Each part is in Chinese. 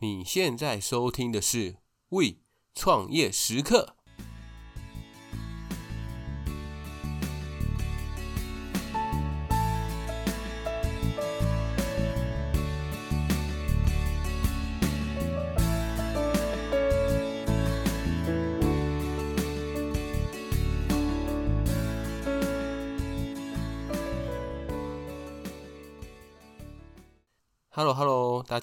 你现在收听的是《为创业时刻》。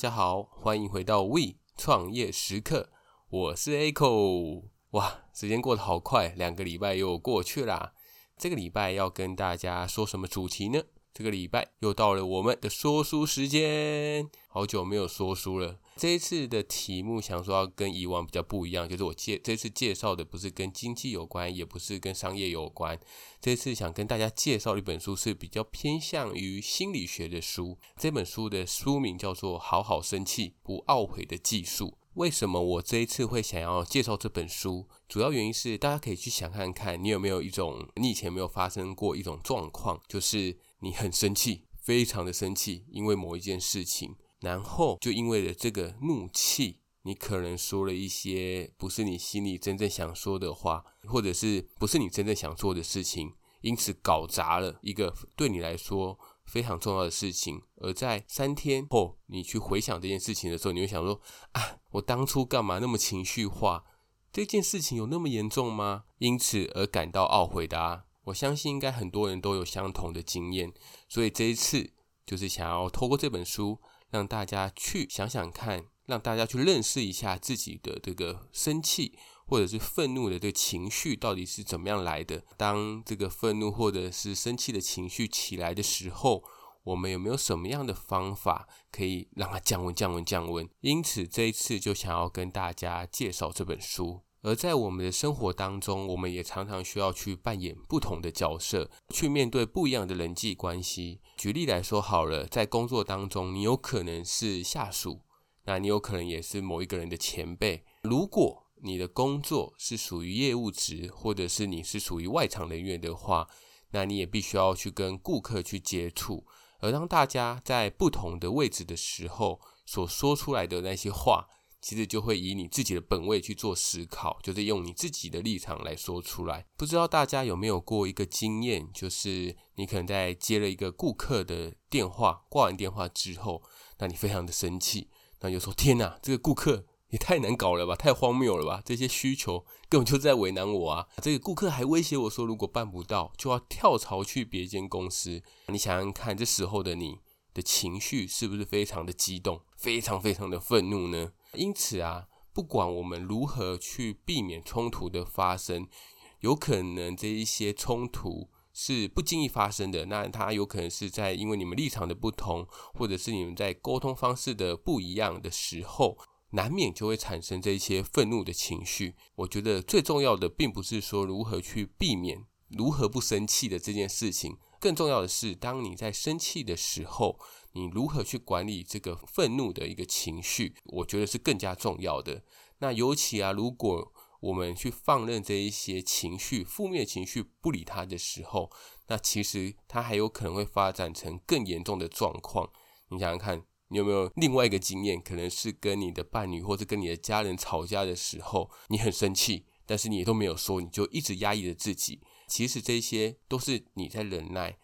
大家好，欢迎回到 We 创业时刻，我是 Echo。哇，时间过得好快，两个礼拜又过去啦。这个礼拜要跟大家说什么主题呢？这个礼拜又到了我们的说书时间，好久没有说书了。这一次的题目想说要跟以往比较不一样，就是我介这次介绍的不是跟经济有关，也不是跟商业有关。这次想跟大家介绍一本书是比较偏向于心理学的书。这本书的书名叫做《好好生气不懊悔的技术》。为什么我这一次会想要介绍这本书？主要原因是大家可以去想看看，你有没有一种你以前没有发生过一种状况，就是你很生气，非常的生气，因为某一件事情。然后就因为了这个怒气，你可能说了一些不是你心里真正想说的话，或者是不是你真正想做的事情，因此搞砸了一个对你来说非常重要的事情。而在三天后，你去回想这件事情的时候，你会想说：啊，我当初干嘛那么情绪化？这件事情有那么严重吗？因此而感到懊悔的啊！我相信应该很多人都有相同的经验，所以这一次就是想要透过这本书。让大家去想想看，让大家去认识一下自己的这个生气或者是愤怒的这个情绪到底是怎么样来的。当这个愤怒或者是生气的情绪起来的时候，我们有没有什么样的方法可以让它降温、降温、降温？因此，这一次就想要跟大家介绍这本书。而在我们的生活当中，我们也常常需要去扮演不同的角色，去面对不一样的人际关系。举例来说好了，在工作当中，你有可能是下属，那你有可能也是某一个人的前辈。如果你的工作是属于业务职，或者是你是属于外场人员的话，那你也必须要去跟顾客去接触。而当大家在不同的位置的时候，所说出来的那些话，其实就会以你自己的本位去做思考，就是用你自己的立场来说出来。不知道大家有没有过一个经验，就是你可能在接了一个顾客的电话，挂完电话之后，那你非常的生气，那就说：“天哪，这个顾客也太难搞了吧，太荒谬了吧！这些需求根本就在为难我啊！这个顾客还威胁我说，如果办不到，就要跳槽去别间公司。你想想看，这时候的你的情绪是不是非常的激动，非常非常的愤怒呢？”因此啊，不管我们如何去避免冲突的发生，有可能这一些冲突是不经意发生的。那它有可能是在因为你们立场的不同，或者是你们在沟通方式的不一样的时候，难免就会产生这一些愤怒的情绪。我觉得最重要的，并不是说如何去避免如何不生气的这件事情，更重要的是，当你在生气的时候。你如何去管理这个愤怒的一个情绪，我觉得是更加重要的。那尤其啊，如果我们去放任这一些情绪、负面情绪不理它的时候，那其实它还有可能会发展成更严重的状况。你想想看，你有没有另外一个经验？可能是跟你的伴侣或者跟你的家人吵架的时候，你很生气，但是你都没有说，你就一直压抑着自己。其实这些都是你在忍耐。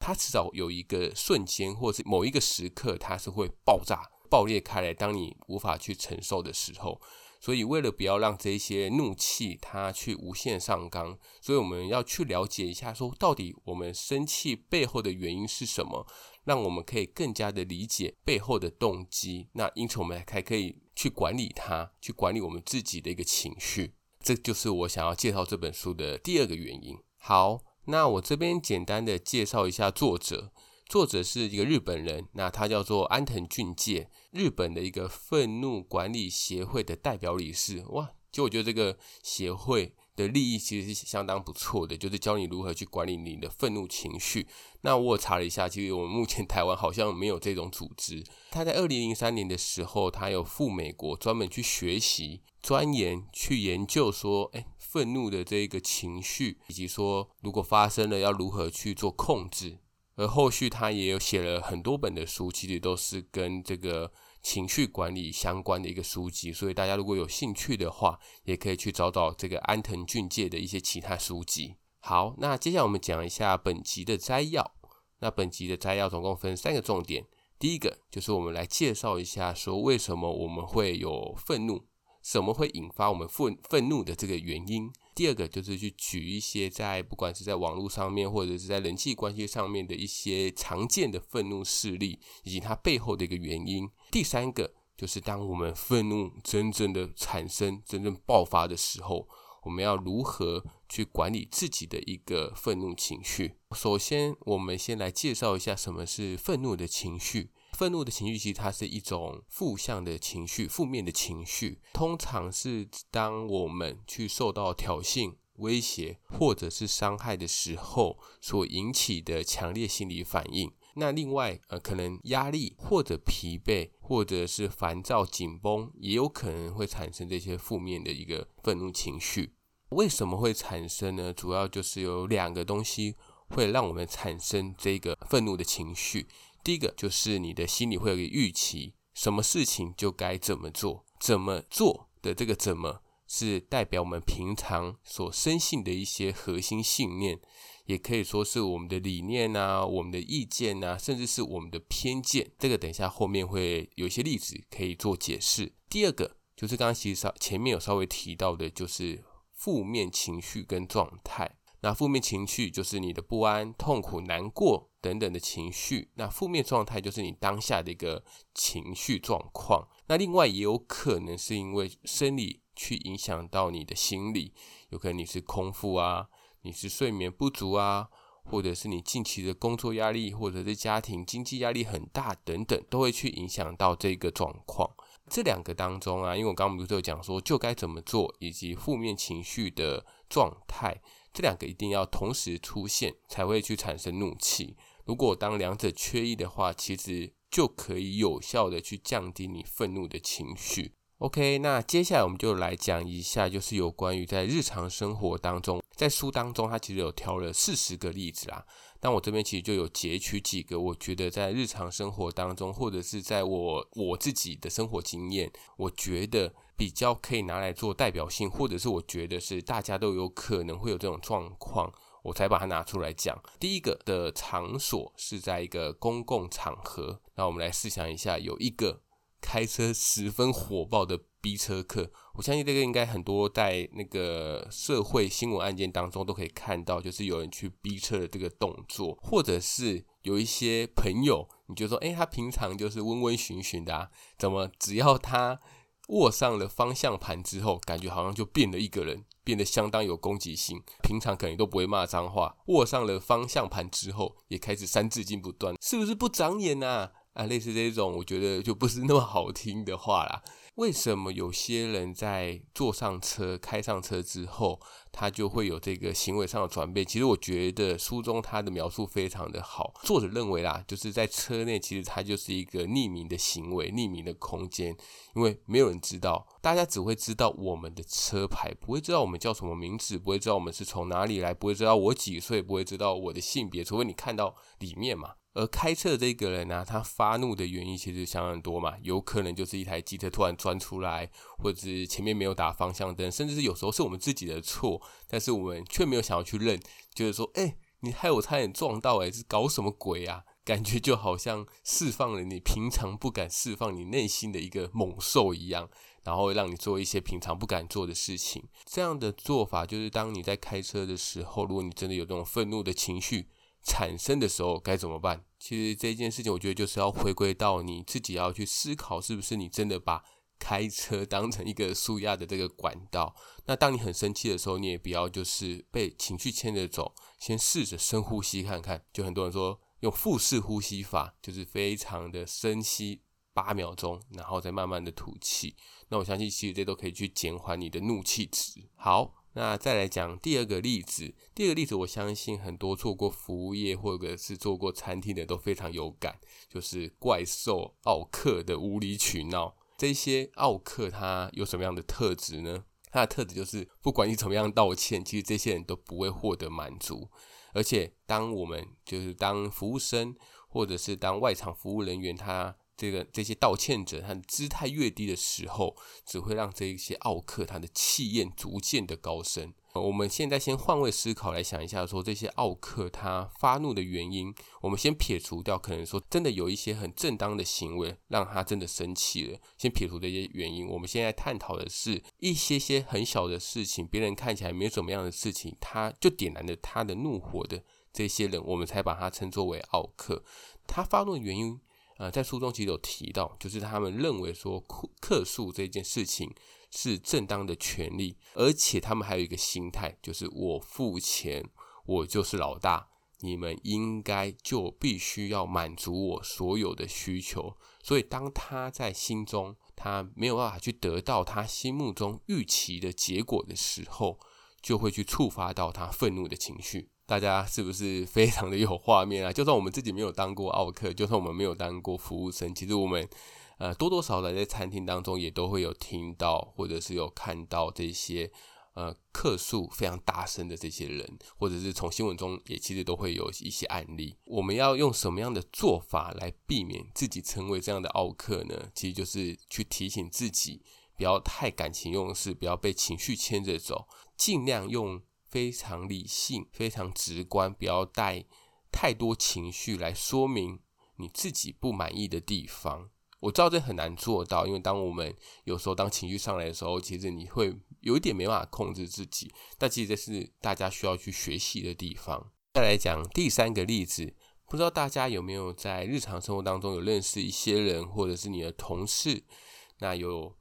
它迟早有一个瞬间，或是某一个时刻，它是会爆炸、爆裂开来。当你无法去承受的时候，所以为了不要让这些怒气它去无限上纲，所以我们要去了解一下，说到底我们生气背后的原因是什么，让我们可以更加的理解背后的动机。那因此，我们还可以去管理它，去管理我们自己的一个情绪。这就是我想要介绍这本书的第二个原因。好。那我这边简单的介绍一下作者，作者是一个日本人，那他叫做安藤俊介，日本的一个愤怒管理协会的代表理事。哇，就我觉得这个协会的利益其实是相当不错的，就是教你如何去管理你的愤怒情绪。那我查了一下，其实我们目前台湾好像没有这种组织。他在二零零三年的时候，他有赴美国专门去学习、钻研、去研究说，哎。愤怒的这个情绪，以及说如果发生了要如何去做控制，而后续他也有写了很多本的书，其实都是跟这个情绪管理相关的一个书籍，所以大家如果有兴趣的话，也可以去找找这个安藤俊介的一些其他书籍。好，那接下来我们讲一下本集的摘要。那本集的摘要总共分三个重点，第一个就是我们来介绍一下，说为什么我们会有愤怒，什么会引发我们愤愤怒的这个原因。第二个就是去举一些在不管是在网络上面或者是在人际关系上面的一些常见的愤怒事例，以及它背后的一个原因。第三个就是当我们愤怒真正的产生、真正爆发的时候。我们要如何去管理自己的一个愤怒情绪？首先，我们先来介绍一下什么是愤怒的情绪。愤怒的情绪其实它是一种负向的情绪，负面的情绪，通常是当我们去受到挑衅、威胁或者是伤害的时候所引起的强烈心理反应。那另外，呃，可能压力或者疲惫，或者是烦躁、紧绷，也有可能会产生这些负面的一个愤怒情绪。为什么会产生呢？主要就是有两个东西会让我们产生这个愤怒的情绪。第一个就是你的心里会有一个预期，什么事情就该怎么做，怎么做的这个怎么，是代表我们平常所深信的一些核心信念。也可以说是我们的理念啊，我们的意见啊，甚至是我们的偏见。这个等一下后面会有一些例子可以做解释。第二个就是刚刚其实稍前面有稍微提到的，就是负面情绪跟状态。那负面情绪就是你的不安、痛苦、难过等等的情绪。那负面状态就是你当下的一个情绪状况。那另外也有可能是因为生理去影响到你的心理，有可能你是空腹啊。你是睡眠不足啊，或者是你近期的工作压力，或者是家庭经济压力很大等等，都会去影响到这个状况。这两个当中啊，因为我刚刚不是有讲说就该怎么做，以及负面情绪的状态，这两个一定要同时出现，才会去产生怒气。如果当两者缺一的话，其实就可以有效的去降低你愤怒的情绪。OK，那接下来我们就来讲一下，就是有关于在日常生活当中，在书当中，他其实有挑了四十个例子啦。但我这边其实就有截取几个，我觉得在日常生活当中，或者是在我我自己的生活经验，我觉得比较可以拿来做代表性，或者是我觉得是大家都有可能会有这种状况，我才把它拿出来讲。第一个的场所是在一个公共场合，那我们来试想一下，有一个。开车十分火爆的逼车客，我相信这个应该很多在那个社会新闻案件当中都可以看到，就是有人去逼车的这个动作，或者是有一些朋友，你就说，诶，他平常就是温温循循的啊，怎么只要他握上了方向盘之后，感觉好像就变了一个人，变得相当有攻击性。平常可能都不会骂脏话，握上了方向盘之后，也开始三字经不断，是不是不长眼啊？啊，类似这种，我觉得就不是那么好听的话啦。为什么有些人在坐上车、开上车之后，他就会有这个行为上的转变？其实我觉得书中他的描述非常的好。作者认为啦，就是在车内，其实它就是一个匿名的行为、匿名的空间，因为没有人知道，大家只会知道我们的车牌，不会知道我们叫什么名字，不会知道我们是从哪里来，不会知道我几岁，不会知道我的性别，除非你看到里面嘛。而开车的这个人呢、他发怒的原因其实相当多嘛，有可能就是一台机车突然钻出来，或者是前面没有打方向灯，甚至是有时候是我们自己的错，但是我们却没有想要去认，就是说，哎、你害我差点撞到、欸，哎，是搞什么鬼啊？感觉就好像释放了你平常不敢释放你内心的一个猛兽一样，然后让你做一些平常不敢做的事情。这样的做法就是当你在开车的时候，如果你真的有这种愤怒的情绪。产生的时候该怎么办？其实这件事情，我觉得就是要回归到你自己要去思考，是不是你真的把开车当成一个纾压的这个管道？那当你很生气的时候，你也不要就是被情绪牵着走，先试着深呼吸看看。就很多人说用腹式呼吸法，就是非常的深吸八秒钟，然后再慢慢的吐气。那我相信其实这都可以去减缓你的怒气值。好。那再来讲第二个例子，第二个例子，我相信很多做过服务业或者是做过餐厅的都非常有感，就是怪兽奥克的无理取闹。这些奥克他有什么样的特质呢？他的特质就是，不管你怎么样道歉，其实这些人都不会获得满足。而且，当我们就是当服务生或者是当外场服务人员，他这个这些道歉者他的姿态越低的时候，只会让这一些奥克他的气焰逐渐的高升。我们现在先换位思考来想一下，说这些奥克他发怒的原因，我们先撇除掉可能说真的有一些很正当的行为让他真的生气了，先撇除这些原因。我们现在探讨的是一些些很小的事情，别人看起来没有怎么样的事情，他就点燃了他的怒火的这些人，我们才把他称作为奥克。他发怒的原因，呃，在书中其实有提到，就是他们认为说客诉这件事情。是正当的权利，而且他们还有一个心态，就是我付钱，我就是老大，你们应该就必须要满足我所有的需求。所以，当他在心中他没有办法去得到他心目中预期的结果的时候，就会去触发到他愤怒的情绪。大家是不是非常的有画面啊？就算我们自己没有当过奥客，就算我们没有当过服务生，其实我们。呃，多多少少在餐厅当中也都会有听到，或者是有看到这些呃客诉非常大声的这些人，或者是从新闻中也其实都会有一些案例。我们要用什么样的做法来避免自己成为这样的奥客呢？其实就是去提醒自己，不要太感情用事，不要被情绪牵着走，尽量用非常理性、非常直观，不要带太多情绪来说明你自己不满意的地方。我知道这很难做到，因为当我们有时候当情绪上来的时候，其实你会有一点没办法控制自己。但其实这是大家需要去学习的地方。再来讲第三个例子，不知道大家有没有在日常生活当中有认识一些人，或者是你的同事，那有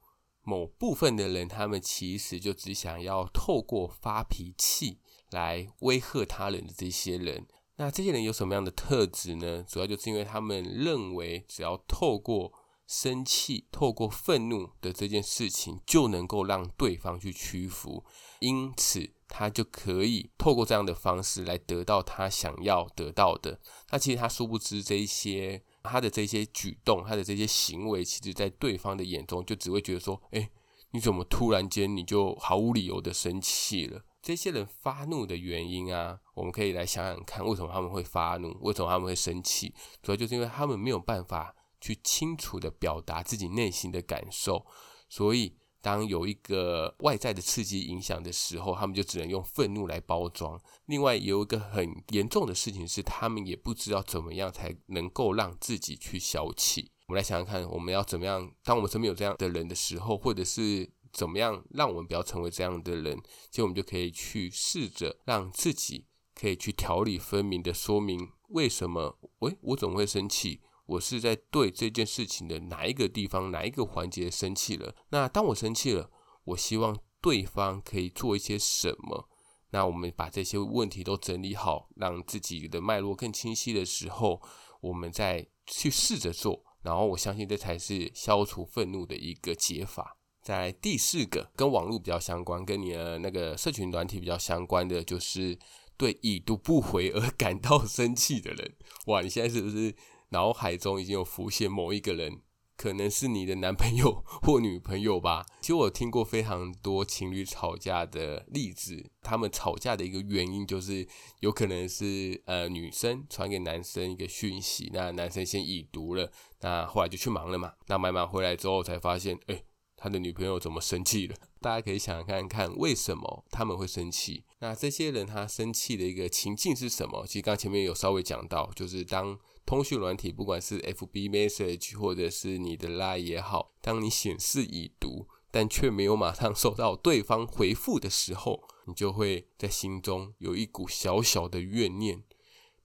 某部分的人，他们其实就只想要透过发脾气来威吓他人的这些人。那这些人有什么样的特质呢？主要就是因为他们认为只要透过生气，透过愤怒的这件事情，就能够让对方去屈服，因此他就可以透过这样的方式来得到他想要得到的。那其实他殊不知，这一些他的这些举动，他的这些行为，其实在对方的眼中，就只会觉得说：“哎，你怎么突然间你就毫无理由的生气了？”这些人发怒的原因啊，我们可以来想想看，为什么他们会发怒？为什么他们会生气？主要就是因为他们没有办法。去清楚的表达自己内心的感受，所以当有一个外在的刺激影响的时候，他们就只能用愤怒来包装。另外，有一个很严重的事情是，他们也不知道怎么样才能够让自己去消气。我们来想想看，我们要怎么样？当我们身边有这样的人的时候，或者是怎么样让我们不要成为这样的人，其实我们就可以去试着让自己可以去条理分明的说明为什么，喂，我怎么会生气？我是在对这件事情的哪一个地方、哪一个环节生气了？那当我生气了，我希望对方可以做一些什么？那我们把这些问题都整理好，让自己的脉络更清晰的时候，我们再去试着做。然后我相信这才是消除愤怒的一个解法。在第四个，跟网络比较相关，跟你的那个社群软体比较相关的，就是对已读不回而感到生气的人。哇，你现在是不是？脑海中已经有浮现某一个人，可能是你的男朋友 或女朋友吧。其实我听过非常多情侣吵架的例子，他们吵架的一个原因就是有可能是呃女生传给男生一个讯息，那男生先已读了，那后来就去忙了嘛。那买完回来之后才发现，哎，他的女朋友怎么生气了？大家可以想想看看，为什么他们会生气？那这些人他生气的一个情境是什么？其实刚前面有稍微讲到，就是当。通讯软体，不管是 FB Message 或者是你的 Line 也好，当你显示已读，但却没有马上收到对方回复的时候，你就会在心中有一股小小的怨念，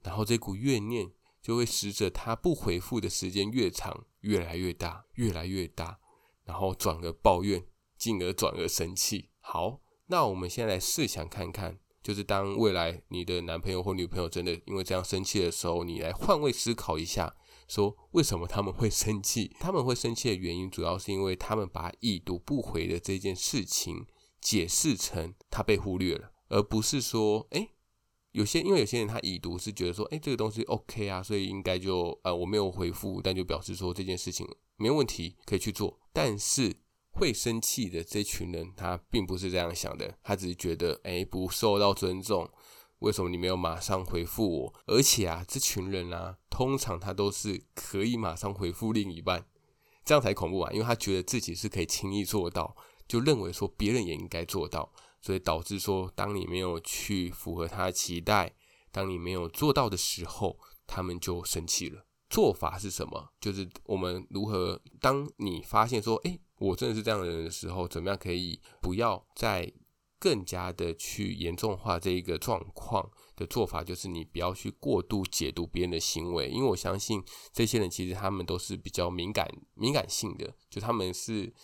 然后这股怨念就会使着他不回复的时间越长，越来越大，越来越大，然后转而抱怨，进而转而生气。好，那我们先来试想看看。就是当未来你的男朋友或女朋友真的因为这样生气的时候，你来换位思考一下，说为什么他们会生气？他们会生气的原因，主要是因为他们把已读不回的这件事情解释成他被忽略了，而不是说，诶，有些因为有些人他已读是觉得说，诶，这个东西 OK 啊，所以应该就呃我没有回复，但就表示说这件事情没问题，可以去做，但是。会生气的这群人，他并不是这样想的，他只是觉得，哎，不受到尊重，为什么你没有马上回复我？而且啊，这群人啊，通常他都是可以马上回复另一半，这样才恐怖啊！因为他觉得自己是可以轻易做到，就认为说别人也应该做到，所以导致说，当你没有去符合他的期待，当你没有做到的时候，他们就生气了。做法是什么？就是我们如何，当你发现说，诶，我真的是这样的人的时候，怎么样可以不要再更加的去严重化这一个状况的做法，就是你不要去过度解读别人的行为，因为我相信这些人其实他们都是比较敏感、敏感性的，就他们是。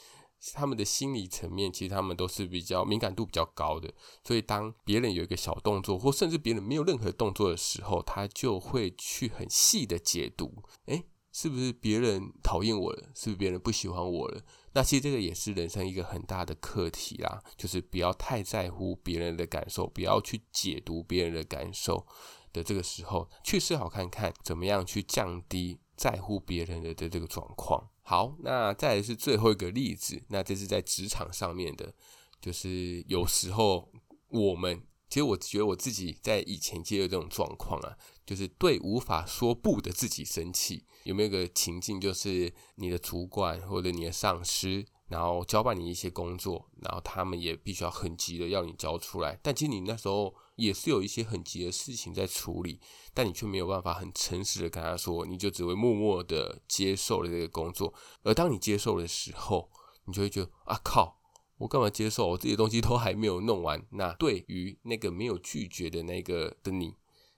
他们的心理层面，其实他们都是比较敏感度比较高的，所以当别人有一个小动作，或甚至别人没有任何动作的时候，他就会去很细的解读，诶，是不是别人讨厌我了？是不是别人不喜欢我了？那其实这个也是人生一个很大的课题啦，就是不要太在乎别人的感受，不要去解读别人的感受的这个时候，去思考看看怎么样去降低在乎别人的的这个状况。好，那再来是最后一个例子，那这是在职场上面的，就是有时候我们，其实我觉得我自己在以前也有这种状况啊，就是对无法说不的自己生气。有没有个情境，就是你的主管或者你的上司，然后交办你一些工作，然后他们也必须要很急的要你交出来，但其实你那时候。也是有一些很急的事情在处理，但你却没有办法很诚实的跟他说，你就只会默默的接受了这个工作。而当你接受的时候，你就会觉得啊靠，我干嘛接受？我这些东西都还没有弄完。那对于那个没有拒绝的那个的你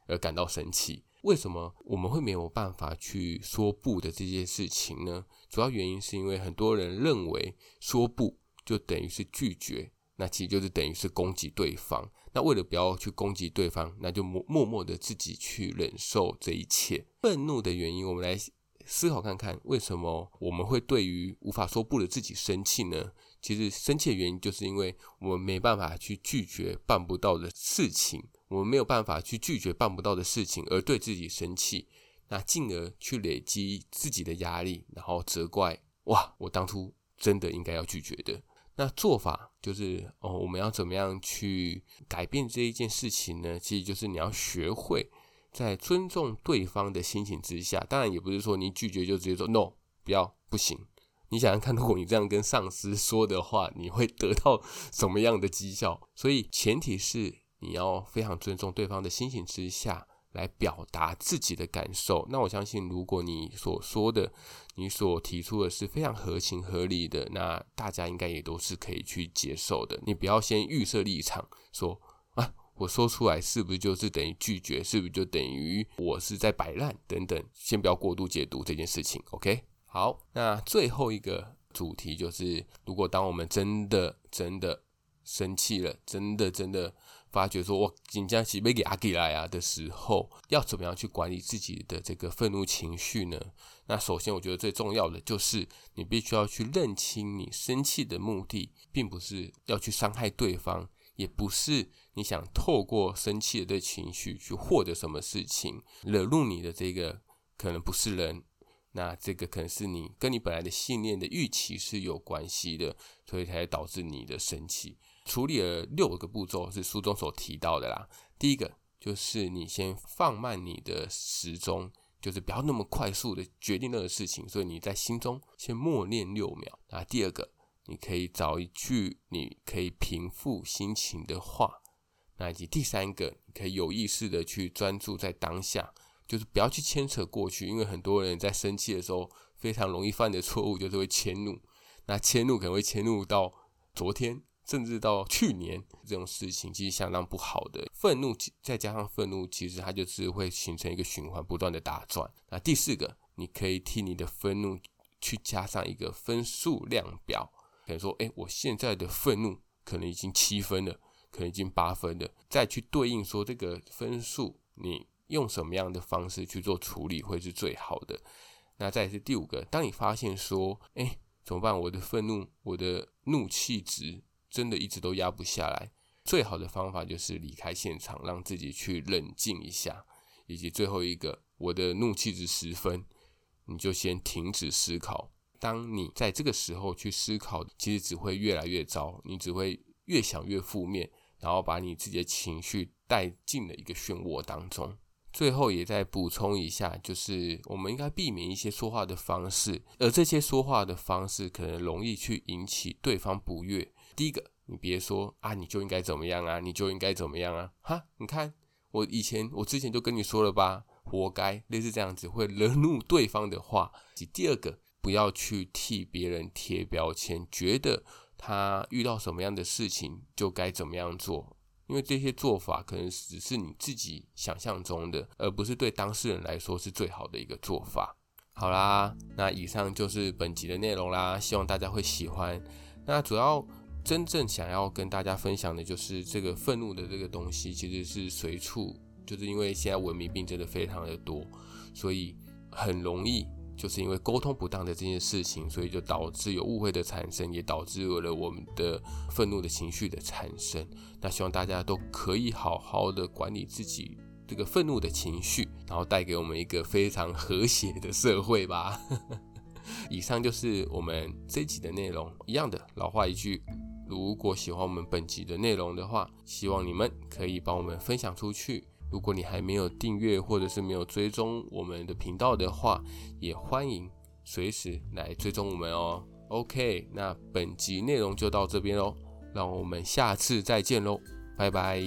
而感到生气，为什么我们会没有办法去说不的这件事情呢？主要原因是因为很多人认为说不就等于是拒绝。那其实就是等于是攻击对方。那为了不要去攻击对方，那就默默默的自己去忍受这一切。愤怒的原因，我们来思考看看，为什么我们会对于无法说不的自己生气呢？其实生气的原因，就是因为我们没办法去拒绝办不到的事情，我们没有办法去拒绝办不到的事情，而对自己生气，那进而去累积自己的压力，然后责怪：哇，我当初真的应该要拒绝的。那做法就是哦，我们要怎么样去改变这一件事情呢？其实就是你要学会在尊重对方的心情之下，当然也不是说你拒绝就直接说 no，不要，不行。你想想看，如果你这样跟上司说的话，你会得到什么样的绩效？所以前提是你要非常尊重对方的心情之下。来表达自己的感受。那我相信，如果你所说的、你所提出的是非常合情合理的，那大家应该也都是可以去接受的。你不要先预设立场，说啊，我说出来是不是就是等于拒绝？是不是就等于我是在摆烂？等等，先不要过度解读这件事情。OK，好，那最后一个主题就是，如果当我们真的真的生气了，真的真的。发觉说，我紧张起被给阿给来啊的时候，要怎么样去管理自己的这个愤怒情绪呢？那首先，我觉得最重要的就是你必须要去认清，你生气的目的，并不是要去伤害对方，也不是你想透过生气的情绪去获得什么事情。惹怒你的这个可能不是人，那这个可能是你跟你本来的信念的预期是有关系的，所以才导致你的生气。处理了六个步骤，是书中所提到的啦。第一个就是你先放慢你的时钟，就是不要那么快速的决定那个事情，所以你在心中先默念六秒。那第二个，你可以找一句你可以平复心情的话。那以及第三个，你可以有意识的去专注在当下，就是不要去牵扯过去，因为很多人在生气的时候非常容易犯的错误就是会迁怒。那迁怒可能会迁怒到昨天。甚至到去年这种事情其实相当不好的愤怒，再加上愤怒，其实它就是会形成一个循环，不断的打转。那第四个，你可以替你的愤怒去加上一个分数量表，可能说，哎，我现在的愤怒可能已经七分了，可能已经八分了，再去对应说这个分数，你用什么样的方式去做处理会是最好的。那再是第五个，当你发现说，哎，怎么办？我的愤怒，我的怒气值。真的一直都压不下来，最好的方法就是离开现场，让自己去冷静一下。以及最后一个，我的怒气值十分，你就先停止思考。当你在这个时候去思考，其实只会越来越糟，你只会越想越负面，然后把你自己的情绪带进了一个漩涡当中。最后也再补充一下，就是我们应该避免一些说话的方式，而这些说话的方式可能容易去引起对方不悦。第一个，你别说啊，你就应该怎么样啊，你就应该怎么样啊，哈，你看我以前我之前就跟你说了吧，活该，类似这样子会惹怒对方的话。第二个，不要去替别人贴标签，觉得他遇到什么样的事情就该怎么样做。因为这些做法可能只是你自己想象中的，而不是对当事人来说是最好的一个做法。好啦，那以上就是本集的内容啦，希望大家会喜欢。那主要真正想要跟大家分享的就是这个愤怒的这个东西，其实是随处，就是因为现在文明病真的非常的多，所以很容易。就是因为沟通不当的这件事情，所以就导致有误会的产生，也导致了我们的愤怒的情绪的产生。那希望大家都可以好好的管理自己这个愤怒的情绪，然后带给我们一个非常和谐的社会吧。以上就是我们这一集的内容。一样的老话一句，如果喜欢我们本集的内容的话，希望你们可以帮我们分享出去。如果你还没有订阅或者是没有追踪我们的频道的话，也欢迎随时来追踪我们哦。OK，那本集内容就到这边喽，让我们下次再见喽，拜拜。